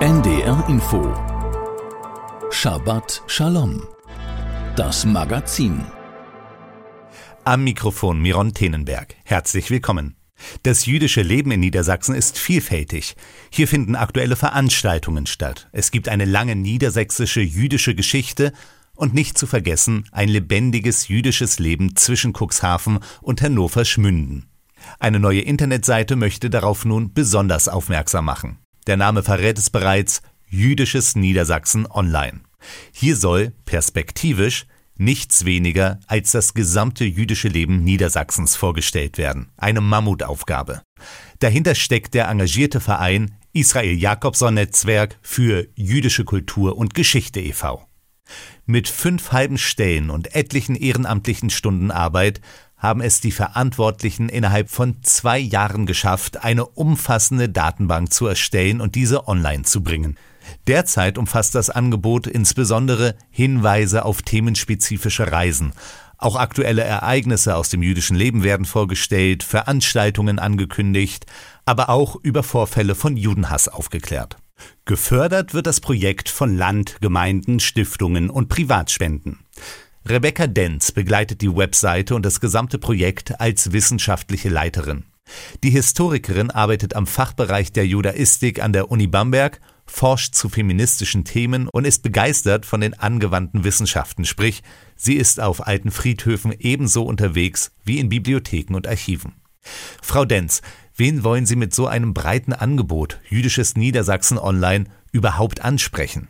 NDR Info Shabbat Shalom Das Magazin Am Mikrofon Miron Tenenberg. Herzlich willkommen. Das jüdische Leben in Niedersachsen ist vielfältig. Hier finden aktuelle Veranstaltungen statt. Es gibt eine lange niedersächsische jüdische Geschichte und nicht zu vergessen ein lebendiges jüdisches Leben zwischen Cuxhaven und Hannover Schmünden. Eine neue Internetseite möchte darauf nun besonders aufmerksam machen. Der Name verrät es bereits Jüdisches Niedersachsen Online. Hier soll perspektivisch nichts weniger als das gesamte jüdische Leben Niedersachsens vorgestellt werden. Eine Mammutaufgabe. Dahinter steckt der engagierte Verein Israel Jakobson Netzwerk für jüdische Kultur und Geschichte e.V. Mit fünf halben Stellen und etlichen ehrenamtlichen Stunden Arbeit haben es die Verantwortlichen innerhalb von zwei Jahren geschafft, eine umfassende Datenbank zu erstellen und diese online zu bringen. Derzeit umfasst das Angebot insbesondere Hinweise auf themenspezifische Reisen. Auch aktuelle Ereignisse aus dem jüdischen Leben werden vorgestellt, Veranstaltungen angekündigt, aber auch über Vorfälle von Judenhass aufgeklärt. Gefördert wird das Projekt von Land, Gemeinden, Stiftungen und Privatspenden. Rebecca Denz begleitet die Webseite und das gesamte Projekt als wissenschaftliche Leiterin. Die Historikerin arbeitet am Fachbereich der Judaistik an der Uni Bamberg, forscht zu feministischen Themen und ist begeistert von den angewandten Wissenschaften, sprich, sie ist auf alten Friedhöfen ebenso unterwegs wie in Bibliotheken und Archiven. Frau Denz, wen wollen Sie mit so einem breiten Angebot Jüdisches Niedersachsen Online überhaupt ansprechen?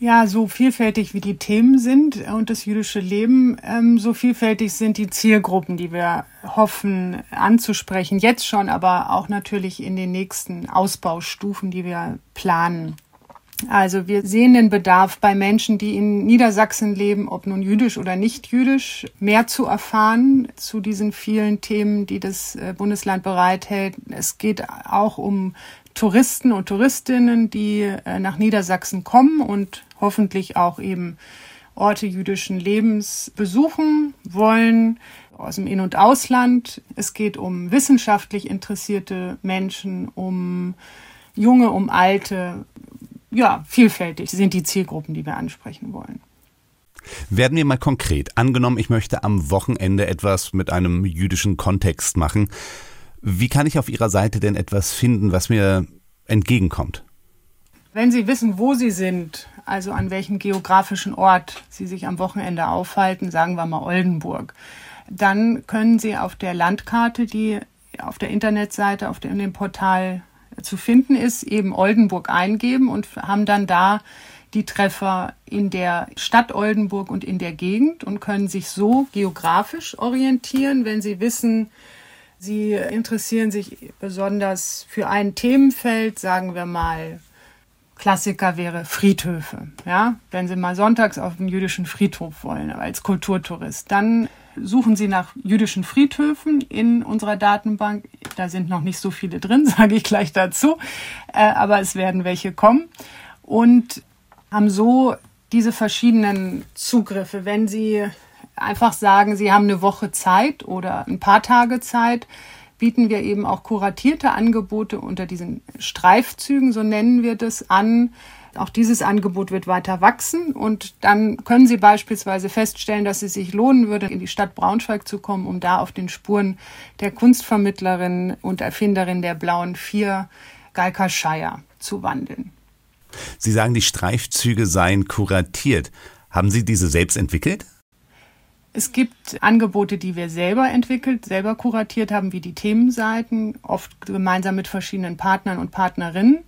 Ja, so vielfältig wie die Themen sind und das jüdische Leben, ähm, so vielfältig sind die Zielgruppen, die wir hoffen anzusprechen, jetzt schon, aber auch natürlich in den nächsten Ausbaustufen, die wir planen. Also wir sehen den Bedarf bei Menschen, die in Niedersachsen leben, ob nun jüdisch oder nicht jüdisch, mehr zu erfahren zu diesen vielen Themen, die das äh, Bundesland bereithält. Es geht auch um Touristen und Touristinnen, die äh, nach Niedersachsen kommen und hoffentlich auch eben Orte jüdischen Lebens besuchen wollen aus dem In- und Ausland. Es geht um wissenschaftlich interessierte Menschen, um junge, um alte. Ja, vielfältig sind die Zielgruppen, die wir ansprechen wollen. Werden wir mal konkret. Angenommen, ich möchte am Wochenende etwas mit einem jüdischen Kontext machen. Wie kann ich auf Ihrer Seite denn etwas finden, was mir entgegenkommt? Wenn Sie wissen, wo Sie sind, also an welchem geografischen Ort Sie sich am Wochenende aufhalten, sagen wir mal Oldenburg, dann können Sie auf der Landkarte, die auf der Internetseite, auf dem Portal zu finden ist, eben Oldenburg eingeben und haben dann da die Treffer in der Stadt Oldenburg und in der Gegend und können sich so geografisch orientieren, wenn Sie wissen, Sie interessieren sich besonders für ein Themenfeld, sagen wir mal, Klassiker wäre Friedhöfe. Ja, wenn Sie mal sonntags auf den jüdischen Friedhof wollen, als Kulturtourist, dann suchen Sie nach jüdischen Friedhöfen in unserer Datenbank. Da sind noch nicht so viele drin, sage ich gleich dazu, äh, aber es werden welche kommen und haben so diese verschiedenen Zugriffe. Wenn Sie einfach sagen, Sie haben eine Woche Zeit oder ein paar Tage Zeit, bieten wir eben auch kuratierte Angebote unter diesen Streifzügen, so nennen wir das, an. Auch dieses Angebot wird weiter wachsen und dann können Sie beispielsweise feststellen, dass es sich lohnen würde, in die Stadt Braunschweig zu kommen, um da auf den Spuren der Kunstvermittlerin und Erfinderin der blauen Vier, Galka Scheier, zu wandeln. Sie sagen, die Streifzüge seien kuratiert. Haben Sie diese selbst entwickelt? Es gibt Angebote, die wir selber entwickelt, selber kuratiert haben, wie die Themenseiten, oft gemeinsam mit verschiedenen Partnern und Partnerinnen.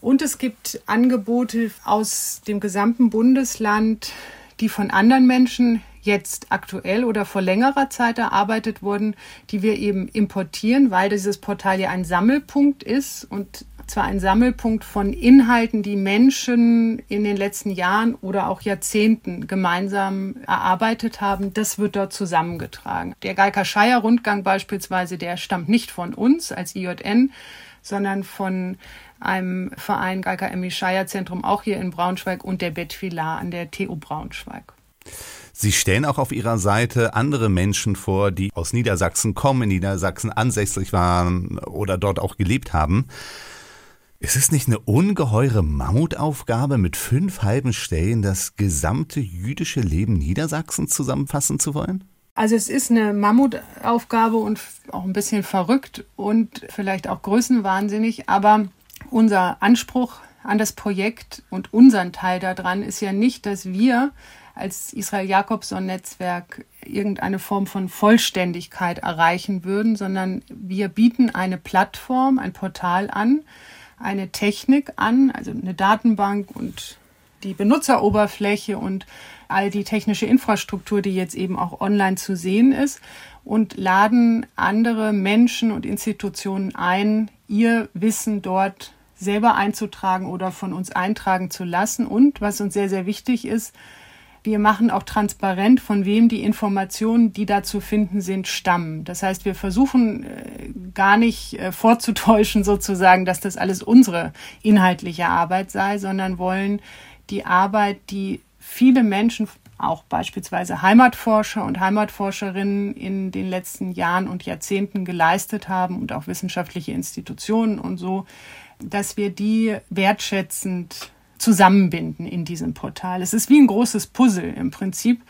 Und es gibt Angebote aus dem gesamten Bundesland, die von anderen Menschen jetzt aktuell oder vor längerer Zeit erarbeitet wurden, die wir eben importieren, weil dieses Portal ja ein Sammelpunkt ist und zwar ein Sammelpunkt von Inhalten, die Menschen in den letzten Jahren oder auch Jahrzehnten gemeinsam erarbeitet haben. Das wird dort zusammengetragen. Der Galka Scheier Rundgang beispielsweise, der stammt nicht von uns als IJN, sondern von einem Verein Galka Emmy Scheier Zentrum auch hier in Braunschweig und der Betfilar an der TU Braunschweig. Sie stellen auch auf Ihrer Seite andere Menschen vor, die aus Niedersachsen kommen, in Niedersachsen ansässig waren oder dort auch gelebt haben. Ist es nicht eine ungeheure Mammutaufgabe, mit fünf halben Stellen das gesamte jüdische Leben Niedersachsens zusammenfassen zu wollen? Also es ist eine Mammutaufgabe und auch ein bisschen verrückt und vielleicht auch größenwahnsinnig, aber unser Anspruch an das Projekt und unseren Teil daran ist ja nicht, dass wir als Israel Jakobson Netzwerk irgendeine Form von Vollständigkeit erreichen würden, sondern wir bieten eine Plattform, ein Portal an, eine Technik an, also eine Datenbank und die Benutzeroberfläche und all die technische Infrastruktur, die jetzt eben auch online zu sehen ist und laden andere Menschen und Institutionen ein, ihr Wissen dort selber einzutragen oder von uns eintragen zu lassen. Und was uns sehr, sehr wichtig ist, wir machen auch transparent, von wem die Informationen, die da zu finden sind, stammen. Das heißt, wir versuchen äh, gar nicht äh, vorzutäuschen sozusagen, dass das alles unsere inhaltliche Arbeit sei, sondern wollen die Arbeit, die viele Menschen, auch beispielsweise Heimatforscher und Heimatforscherinnen in den letzten Jahren und Jahrzehnten geleistet haben und auch wissenschaftliche Institutionen und so, dass wir die wertschätzend zusammenbinden in diesem Portal. Es ist wie ein großes Puzzle im Prinzip,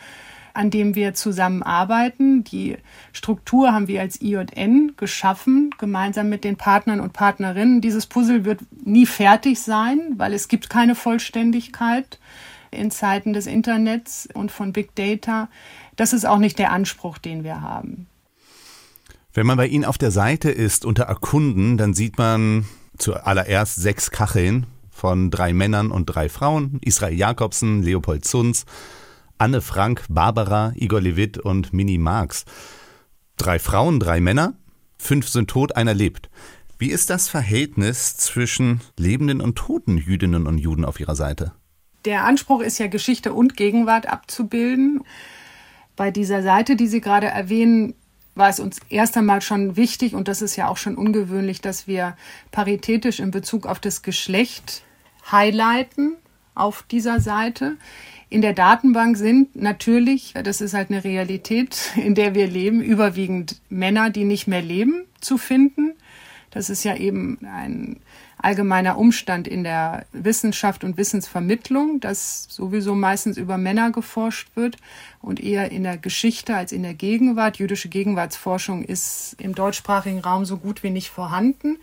an dem wir zusammenarbeiten. Die Struktur haben wir als IJN geschaffen, gemeinsam mit den Partnern und Partnerinnen. Dieses Puzzle wird nie fertig sein, weil es gibt keine Vollständigkeit in Zeiten des Internets und von Big Data. Das ist auch nicht der Anspruch, den wir haben. Wenn man bei Ihnen auf der Seite ist unter Erkunden, dann sieht man zuallererst sechs Kacheln von drei Männern und drei Frauen, Israel Jakobsen, Leopold Zunz, Anne Frank, Barbara, Igor Levit und Mini Marx. Drei Frauen, drei Männer, fünf sind tot, einer lebt. Wie ist das Verhältnis zwischen lebenden und toten Jüdinnen und Juden auf ihrer Seite? Der Anspruch ist ja, Geschichte und Gegenwart abzubilden. Bei dieser Seite, die Sie gerade erwähnen, war es uns erst einmal schon wichtig, und das ist ja auch schon ungewöhnlich, dass wir paritätisch in Bezug auf das Geschlecht highlighten auf dieser Seite. In der Datenbank sind natürlich, das ist halt eine Realität, in der wir leben, überwiegend Männer, die nicht mehr leben, zu finden. Das ist ja eben ein allgemeiner Umstand in der Wissenschaft und Wissensvermittlung, dass sowieso meistens über Männer geforscht wird und eher in der Geschichte als in der Gegenwart. Jüdische Gegenwartsforschung ist im deutschsprachigen Raum so gut wie nicht vorhanden.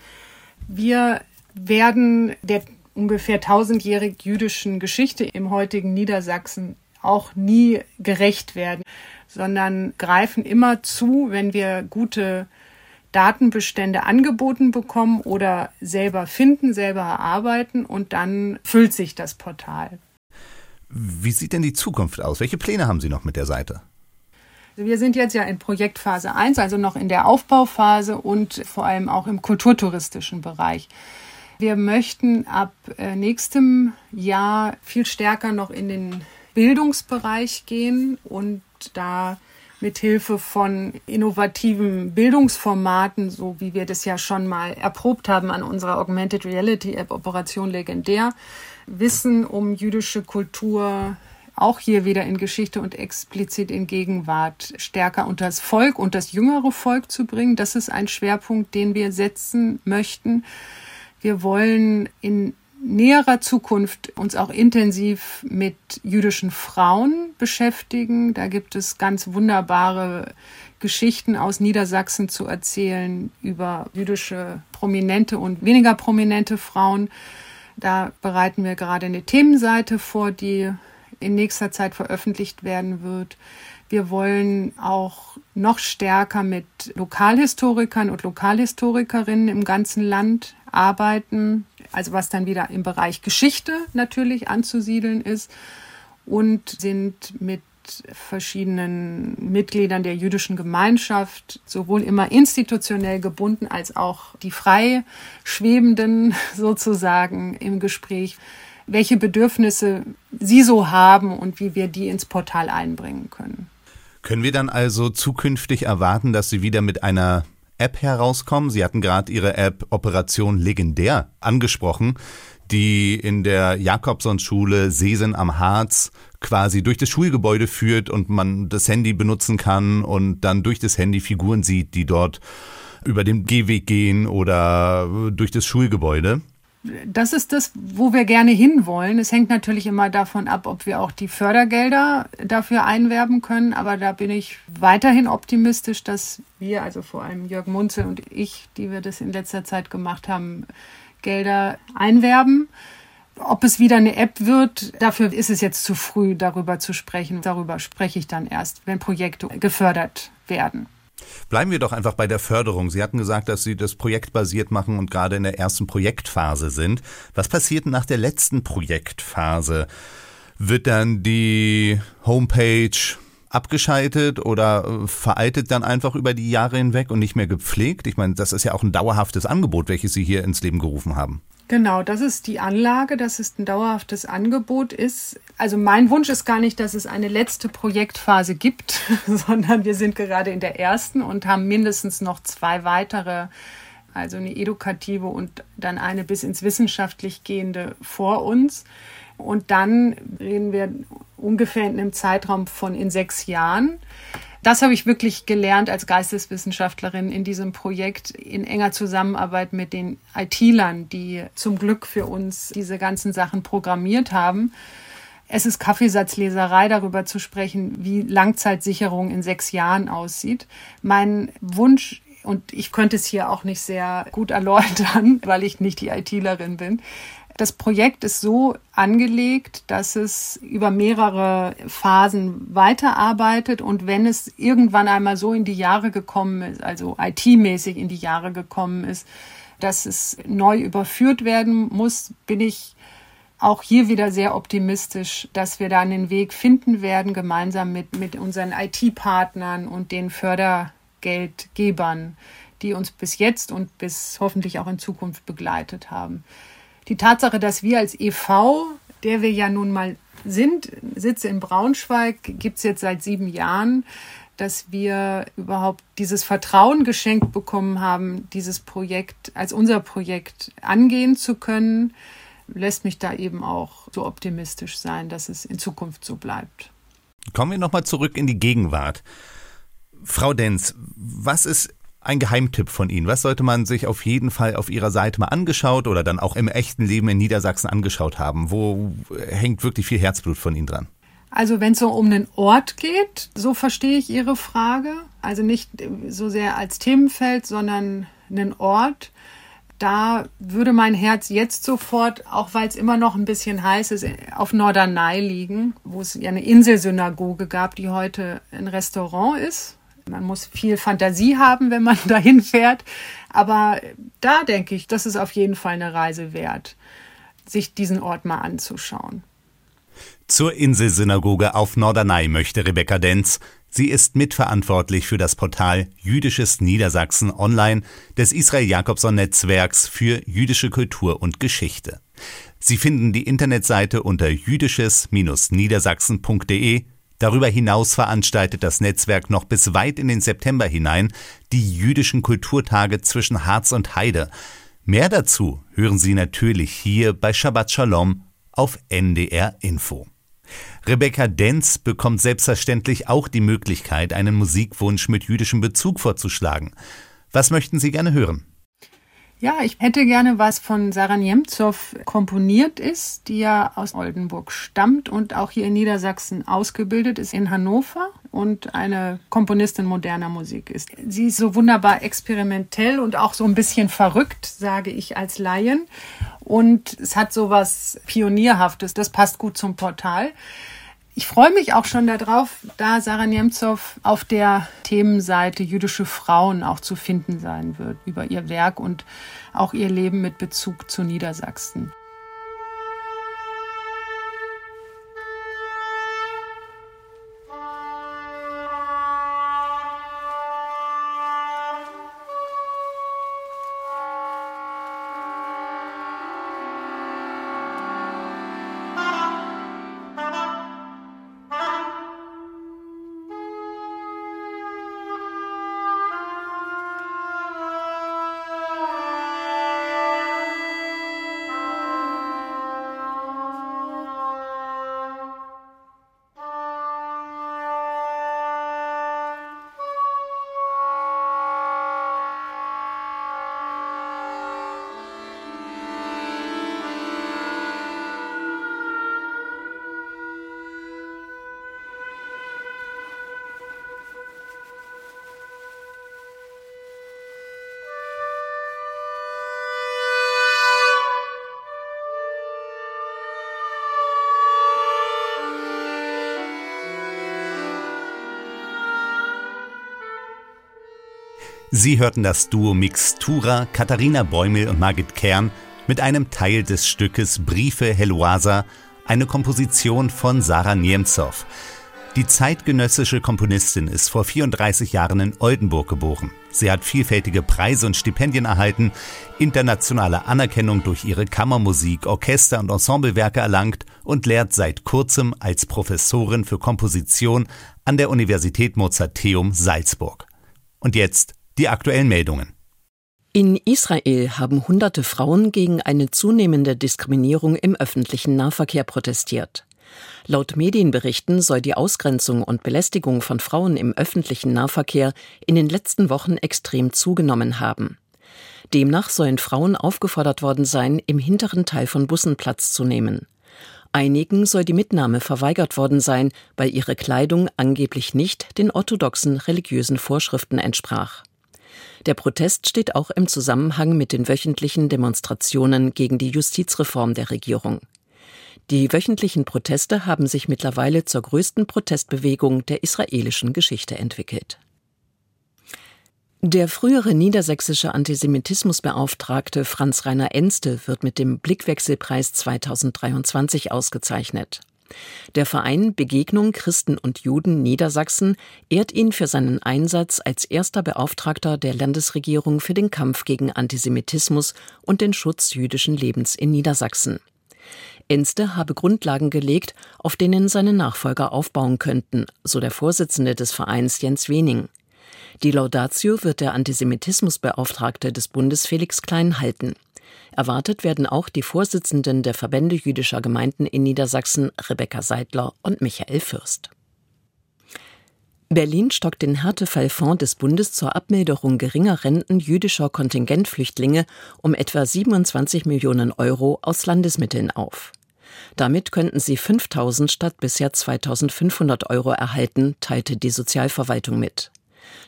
Wir werden der ungefähr tausendjährig jüdischen Geschichte im heutigen Niedersachsen auch nie gerecht werden, sondern greifen immer zu, wenn wir gute Datenbestände angeboten bekommen oder selber finden, selber erarbeiten und dann füllt sich das Portal. Wie sieht denn die Zukunft aus? Welche Pläne haben Sie noch mit der Seite? Also wir sind jetzt ja in Projektphase 1, also noch in der Aufbauphase und vor allem auch im kulturtouristischen Bereich. Wir möchten ab äh, nächstem Jahr viel stärker noch in den Bildungsbereich gehen und da mit Hilfe von innovativen Bildungsformaten, so wie wir das ja schon mal erprobt haben an unserer Augmented Reality App Operation Legendär, Wissen um jüdische Kultur auch hier wieder in Geschichte und explizit in Gegenwart stärker unter das Volk und das jüngere Volk zu bringen. Das ist ein Schwerpunkt, den wir setzen möchten. Wir wollen in näherer Zukunft uns auch intensiv mit jüdischen Frauen beschäftigen. Da gibt es ganz wunderbare Geschichten aus Niedersachsen zu erzählen über jüdische prominente und weniger prominente Frauen. Da bereiten wir gerade eine Themenseite vor, die in nächster Zeit veröffentlicht werden wird. Wir wollen auch noch stärker mit Lokalhistorikern und Lokalhistorikerinnen im ganzen Land arbeiten, also was dann wieder im Bereich Geschichte natürlich anzusiedeln ist und sind mit verschiedenen Mitgliedern der jüdischen Gemeinschaft sowohl immer institutionell gebunden als auch die frei schwebenden sozusagen im Gespräch, welche Bedürfnisse sie so haben und wie wir die ins Portal einbringen können. Können wir dann also zukünftig erwarten, dass Sie wieder mit einer App herauskommen? Sie hatten gerade Ihre App Operation Legendär angesprochen, die in der Jakobson-Schule Sesen am Harz quasi durch das Schulgebäude führt und man das Handy benutzen kann und dann durch das Handy Figuren sieht, die dort über den Gehweg gehen oder durch das Schulgebäude. Das ist das, wo wir gerne hinwollen. Es hängt natürlich immer davon ab, ob wir auch die Fördergelder dafür einwerben können. Aber da bin ich weiterhin optimistisch, dass wir, also vor allem Jörg Munzel und ich, die wir das in letzter Zeit gemacht haben, Gelder einwerben. Ob es wieder eine App wird, dafür ist es jetzt zu früh, darüber zu sprechen. Darüber spreche ich dann erst, wenn Projekte gefördert werden. Bleiben wir doch einfach bei der Förderung. Sie hatten gesagt, dass Sie das projektbasiert machen und gerade in der ersten Projektphase sind. Was passiert nach der letzten Projektphase? Wird dann die Homepage abgeschaltet oder äh, veraltet dann einfach über die Jahre hinweg und nicht mehr gepflegt? Ich meine, das ist ja auch ein dauerhaftes Angebot, welches Sie hier ins Leben gerufen haben. Genau, das ist die Anlage, dass es ein dauerhaftes Angebot ist. Also mein Wunsch ist gar nicht, dass es eine letzte Projektphase gibt, sondern wir sind gerade in der ersten und haben mindestens noch zwei weitere, also eine edukative und dann eine bis ins wissenschaftlich gehende vor uns. Und dann reden wir ungefähr in einem Zeitraum von in sechs Jahren. Das habe ich wirklich gelernt als Geisteswissenschaftlerin in diesem Projekt in enger Zusammenarbeit mit den IT-Lern, die zum Glück für uns diese ganzen Sachen programmiert haben. Es ist Kaffeesatzleserei, darüber zu sprechen, wie Langzeitsicherung in sechs Jahren aussieht. Mein Wunsch und ich könnte es hier auch nicht sehr gut erläutern, weil ich nicht die ITlerin bin. Das Projekt ist so angelegt, dass es über mehrere Phasen weiterarbeitet und wenn es irgendwann einmal so in die Jahre gekommen ist, also IT-mäßig in die Jahre gekommen ist, dass es neu überführt werden muss, bin ich auch hier wieder sehr optimistisch, dass wir da einen Weg finden werden, gemeinsam mit, mit unseren IT-Partnern und den Fördergeldgebern, die uns bis jetzt und bis hoffentlich auch in Zukunft begleitet haben die Tatsache, dass wir als EV, der wir ja nun mal sind, Sitze in Braunschweig, gibt es jetzt seit sieben Jahren, dass wir überhaupt dieses Vertrauen geschenkt bekommen haben, dieses Projekt als unser Projekt angehen zu können, lässt mich da eben auch so optimistisch sein, dass es in Zukunft so bleibt. Kommen wir nochmal zurück in die Gegenwart. Frau Denz, was ist ein Geheimtipp von Ihnen? Was sollte man sich auf jeden Fall auf Ihrer Seite mal angeschaut oder dann auch im echten Leben in Niedersachsen angeschaut haben? Wo hängt wirklich viel Herzblut von Ihnen dran? Also wenn es so um einen Ort geht, so verstehe ich Ihre Frage. Also nicht so sehr als Themenfeld, sondern einen Ort. Da würde mein Herz jetzt sofort, auch weil es immer noch ein bisschen heiß ist, auf Norderney liegen, wo es ja eine Inselsynagoge gab, die heute ein Restaurant ist man muss viel Fantasie haben, wenn man dahin fährt. Aber da denke ich, das ist auf jeden Fall eine Reise wert, sich diesen Ort mal anzuschauen. Zur Inselsynagoge auf Norderney möchte Rebecca Denz. Sie ist mitverantwortlich für das Portal Jüdisches Niedersachsen Online des Israel Jakobson Netzwerks für jüdische Kultur und Geschichte. Sie finden die Internetseite unter jüdisches-niedersachsen.de Darüber hinaus veranstaltet das Netzwerk noch bis weit in den September hinein die jüdischen Kulturtage zwischen Harz und Heide. Mehr dazu hören Sie natürlich hier bei Shabbat Shalom auf NDR Info. Rebecca Denz bekommt selbstverständlich auch die Möglichkeit, einen Musikwunsch mit jüdischem Bezug vorzuschlagen. Was möchten Sie gerne hören? Ja, ich hätte gerne was von Sarah Niemzow komponiert ist, die ja aus Oldenburg stammt und auch hier in Niedersachsen ausgebildet ist in Hannover und eine Komponistin moderner Musik ist. Sie ist so wunderbar experimentell und auch so ein bisschen verrückt, sage ich als Laien. Und es hat so was Pionierhaftes. Das passt gut zum Portal. Ich freue mich auch schon darauf, da Sarah Nemtsov auf der Themenseite jüdische Frauen auch zu finden sein wird über ihr Werk und auch ihr Leben mit Bezug zu Niedersachsen. Sie hörten das Duo Mixtura Katharina Bäumel und Margit Kern mit einem Teil des Stückes Briefe Heloisa, eine Komposition von Sarah Niemzow. Die zeitgenössische Komponistin ist vor 34 Jahren in Oldenburg geboren. Sie hat vielfältige Preise und Stipendien erhalten, internationale Anerkennung durch ihre Kammermusik, Orchester- und Ensemblewerke erlangt und lehrt seit kurzem als Professorin für Komposition an der Universität Mozarteum Salzburg. Und jetzt die aktuellen Meldungen. In Israel haben hunderte Frauen gegen eine zunehmende Diskriminierung im öffentlichen Nahverkehr protestiert. Laut Medienberichten soll die Ausgrenzung und Belästigung von Frauen im öffentlichen Nahverkehr in den letzten Wochen extrem zugenommen haben. Demnach sollen Frauen aufgefordert worden sein, im hinteren Teil von Bussen Platz zu nehmen. Einigen soll die Mitnahme verweigert worden sein, weil ihre Kleidung angeblich nicht den orthodoxen religiösen Vorschriften entsprach. Der Protest steht auch im Zusammenhang mit den wöchentlichen Demonstrationen gegen die Justizreform der Regierung. Die wöchentlichen Proteste haben sich mittlerweile zur größten Protestbewegung der israelischen Geschichte entwickelt. Der frühere niedersächsische Antisemitismusbeauftragte Franz Rainer Enste wird mit dem Blickwechselpreis 2023 ausgezeichnet. Der Verein Begegnung Christen und Juden Niedersachsen ehrt ihn für seinen Einsatz als erster Beauftragter der Landesregierung für den Kampf gegen Antisemitismus und den Schutz jüdischen Lebens in Niedersachsen. Enste habe Grundlagen gelegt, auf denen seine Nachfolger aufbauen könnten, so der Vorsitzende des Vereins Jens Wening. Die Laudatio wird der Antisemitismusbeauftragte des Bundes Felix Klein halten. Erwartet werden auch die Vorsitzenden der Verbände jüdischer Gemeinden in Niedersachsen Rebecca Seidler und Michael Fürst. Berlin stockt den Härtefallfonds des Bundes zur Abmilderung geringer Renten jüdischer Kontingentflüchtlinge um etwa 27 Millionen Euro aus Landesmitteln auf. Damit könnten sie 5000 statt bisher 2500 Euro erhalten, teilte die Sozialverwaltung mit.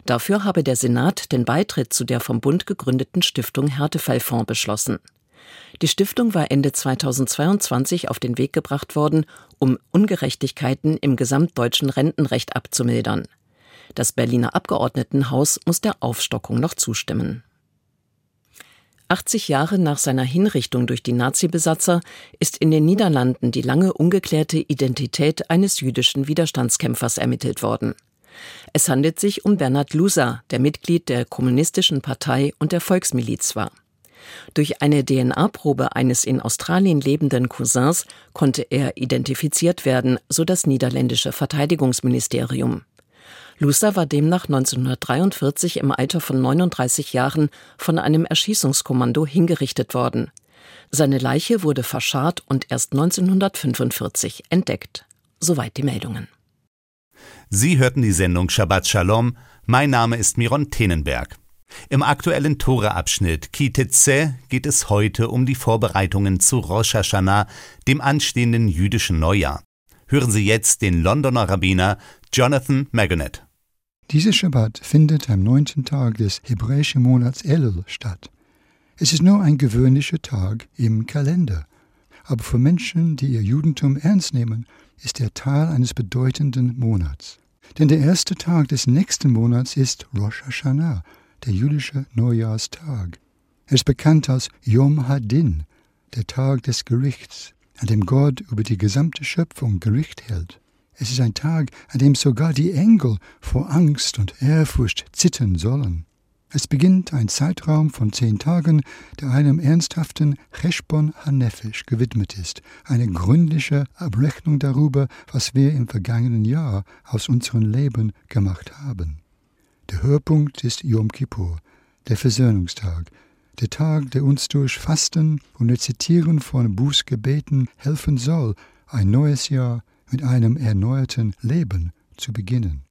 Dafür habe der Senat den Beitritt zu der vom Bund gegründeten Stiftung Härtefallfonds beschlossen. Die Stiftung war Ende 2022 auf den Weg gebracht worden, um Ungerechtigkeiten im gesamtdeutschen Rentenrecht abzumildern. Das Berliner Abgeordnetenhaus muss der Aufstockung noch zustimmen. 80 Jahre nach seiner Hinrichtung durch die Nazi-Besatzer ist in den Niederlanden die lange ungeklärte Identität eines jüdischen Widerstandskämpfers ermittelt worden. Es handelt sich um Bernhard Lusa, der Mitglied der Kommunistischen Partei und der Volksmiliz war. Durch eine DNA-Probe eines in Australien lebenden Cousins konnte er identifiziert werden, so das niederländische Verteidigungsministerium. Lusa war demnach 1943 im Alter von 39 Jahren von einem Erschießungskommando hingerichtet worden. Seine Leiche wurde verscharrt und erst 1945 entdeckt. Soweit die Meldungen. Sie hörten die Sendung Shabbat Shalom. Mein Name ist Miron Tenenberg. Im aktuellen Tore-Abschnitt Kiteze geht es heute um die Vorbereitungen zu Rosh Hashanah, dem anstehenden jüdischen Neujahr. Hören Sie jetzt den Londoner Rabbiner Jonathan Magonet. Dieser Schabbat findet am neunten Tag des hebräischen Monats Elul statt. Es ist nur ein gewöhnlicher Tag im Kalender. Aber für Menschen, die ihr Judentum ernst nehmen, ist er Teil eines bedeutenden Monats. Denn der erste Tag des nächsten Monats ist Rosh Hashanah, der jüdische Neujahrstag. Er ist bekannt als Yom Hadin, der Tag des Gerichts, an dem Gott über die gesamte Schöpfung Gericht hält. Es ist ein Tag, an dem sogar die Engel vor Angst und Ehrfurcht zittern sollen. Es beginnt ein Zeitraum von zehn Tagen, der einem ernsthaften Cheshbon Hanefesh gewidmet ist, eine gründliche Abrechnung darüber, was wir im vergangenen Jahr aus unserem Leben gemacht haben. Der Höhepunkt ist Yom Kippur, der Versöhnungstag, der Tag, der uns durch Fasten und Rezitieren von Bußgebeten helfen soll, ein neues Jahr mit einem erneuerten Leben zu beginnen.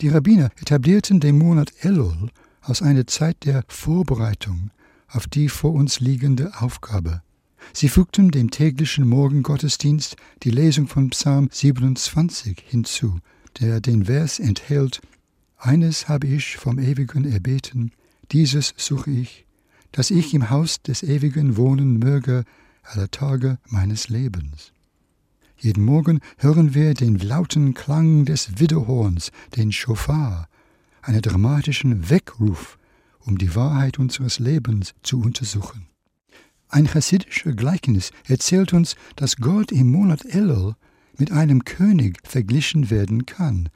Die Rabbiner etablierten den Monat Elul aus einer Zeit der Vorbereitung auf die vor uns liegende Aufgabe. Sie fügten dem täglichen Morgengottesdienst die Lesung von Psalm 27 hinzu, der den Vers enthält Eines habe ich vom Ewigen erbeten, dieses suche ich, dass ich im Haus des Ewigen wohnen möge alle Tage meines Lebens. Jeden Morgen hören wir den lauten Klang des Widerhorns, den Schofar, einen dramatischen Weckruf, um die Wahrheit unseres Lebens zu untersuchen. Ein chassidischer Gleichnis erzählt uns, dass Gott im Monat Elul mit einem König verglichen werden kann,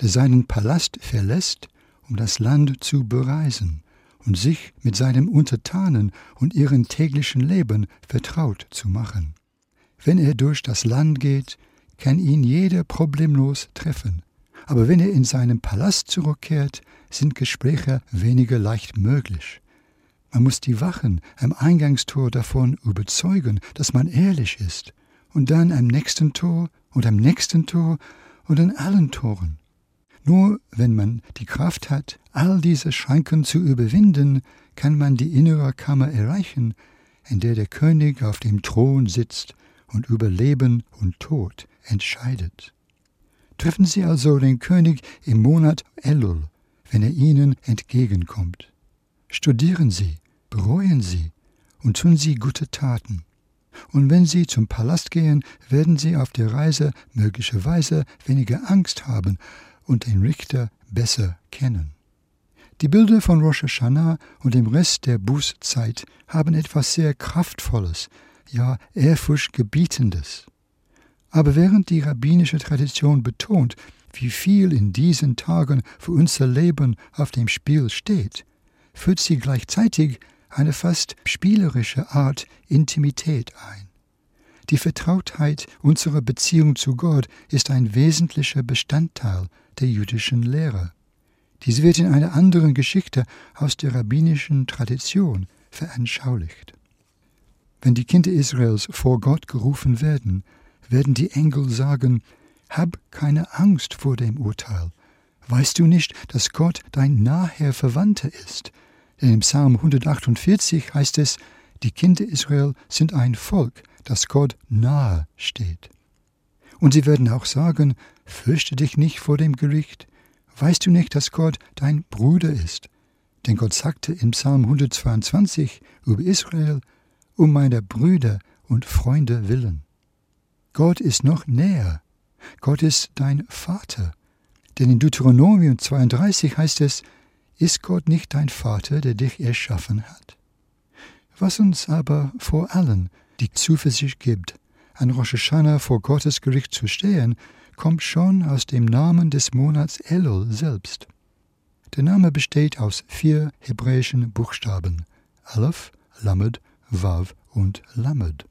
der seinen Palast verlässt, um das Land zu bereisen und sich mit seinen Untertanen und ihrem täglichen Leben vertraut zu machen. Wenn er durch das Land geht, kann ihn jeder problemlos treffen, aber wenn er in seinen Palast zurückkehrt, sind Gespräche weniger leicht möglich. Man muss die Wachen am Eingangstor davon überzeugen, dass man ehrlich ist, und dann am nächsten Tor und am nächsten Tor und an allen Toren. Nur wenn man die Kraft hat, all diese Schranken zu überwinden, kann man die innere Kammer erreichen, in der der König auf dem Thron sitzt und über Leben und Tod entscheidet. Treffen Sie also den König im Monat Elul, wenn er Ihnen entgegenkommt. Studieren Sie, bereuen Sie und tun Sie gute Taten. Und wenn Sie zum Palast gehen, werden Sie auf der Reise möglicherweise weniger Angst haben und den Richter besser kennen. Die Bilder von Rosh Hashanah und dem Rest der Bußzeit haben etwas sehr Kraftvolles, ja Ehrfurchtgebietendes. Aber während die rabbinische Tradition betont, wie viel in diesen Tagen für unser Leben auf dem Spiel steht, führt sie gleichzeitig eine fast spielerische Art Intimität ein. Die Vertrautheit unserer Beziehung zu Gott ist ein wesentlicher Bestandteil der jüdischen Lehre. Dies wird in einer anderen Geschichte aus der rabbinischen Tradition veranschaulicht. Wenn die Kinder Israels vor Gott gerufen werden, werden die Engel sagen, Hab keine Angst vor dem Urteil. Weißt du nicht, dass Gott dein naher Verwandter ist? Denn im Psalm 148 heißt es, die Kinder Israel sind ein Volk, das Gott nahe steht. Und sie werden auch sagen, fürchte dich nicht vor dem Gericht. Weißt du nicht, dass Gott dein Bruder ist? Denn Gott sagte im Psalm 122 über Israel, um meiner Brüder und Freunde willen. Gott ist noch näher. Gott ist dein Vater. Denn in Deuteronomium 32 heißt es, ist Gott nicht dein Vater, der dich erschaffen hat? Was uns aber vor allem die Zuversicht gibt, an Rosh Hashanah vor Gottes Gericht zu stehen, kommt schon aus dem Namen des Monats Elul selbst. Der Name besteht aus vier hebräischen Buchstaben Aleph, Lamed, Vav und Lamed.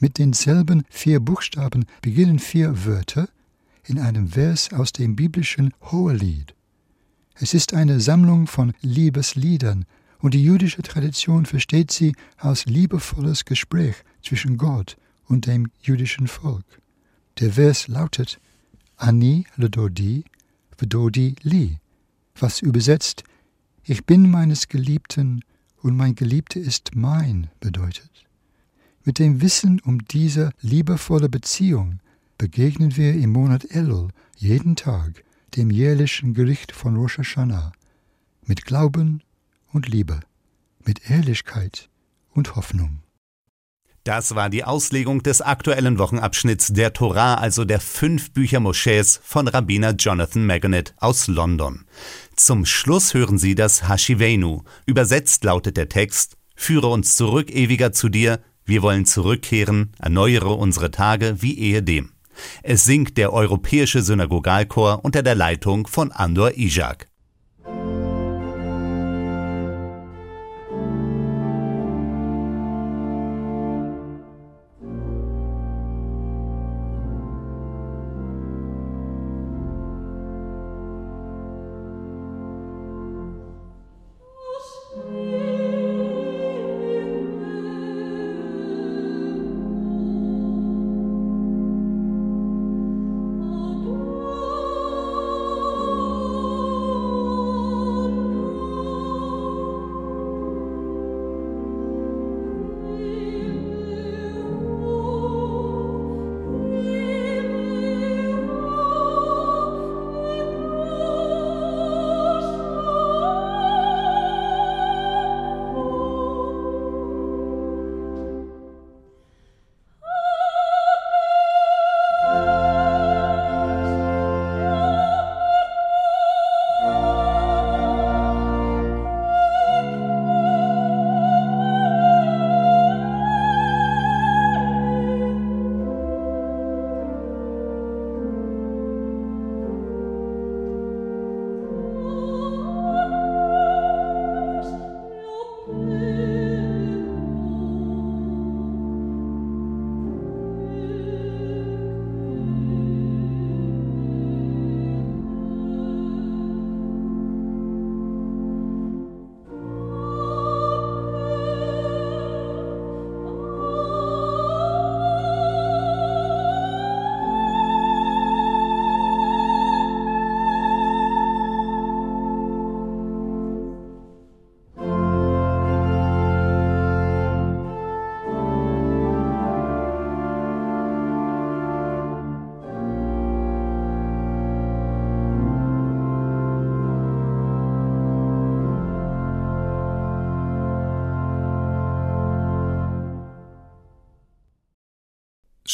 Mit denselben vier Buchstaben beginnen vier Wörter in einem Vers aus dem biblischen Hohelied. Es ist eine Sammlung von Liebesliedern, und die jüdische Tradition versteht sie als liebevolles Gespräch zwischen Gott und dem jüdischen Volk. Der Vers lautet Ani ledodi vedodi li, was übersetzt Ich bin meines Geliebten und mein Geliebter ist mein bedeutet. Mit dem Wissen um diese liebevolle Beziehung begegnen wir im Monat Elul jeden Tag dem jährlichen Gericht von Rosh Hashanah mit Glauben und Liebe, mit Ehrlichkeit und Hoffnung. Das war die Auslegung des aktuellen Wochenabschnitts der Torah, also der fünf Bücher Moschees von Rabbiner Jonathan Magonet aus London. Zum Schluss hören Sie das Hashivenu. Übersetzt lautet der Text: Führe uns zurück, ewiger, zu dir. Wir wollen zurückkehren, erneuere unsere Tage wie ehedem. Es singt der Europäische Synagogalchor unter der Leitung von Andor Ijak.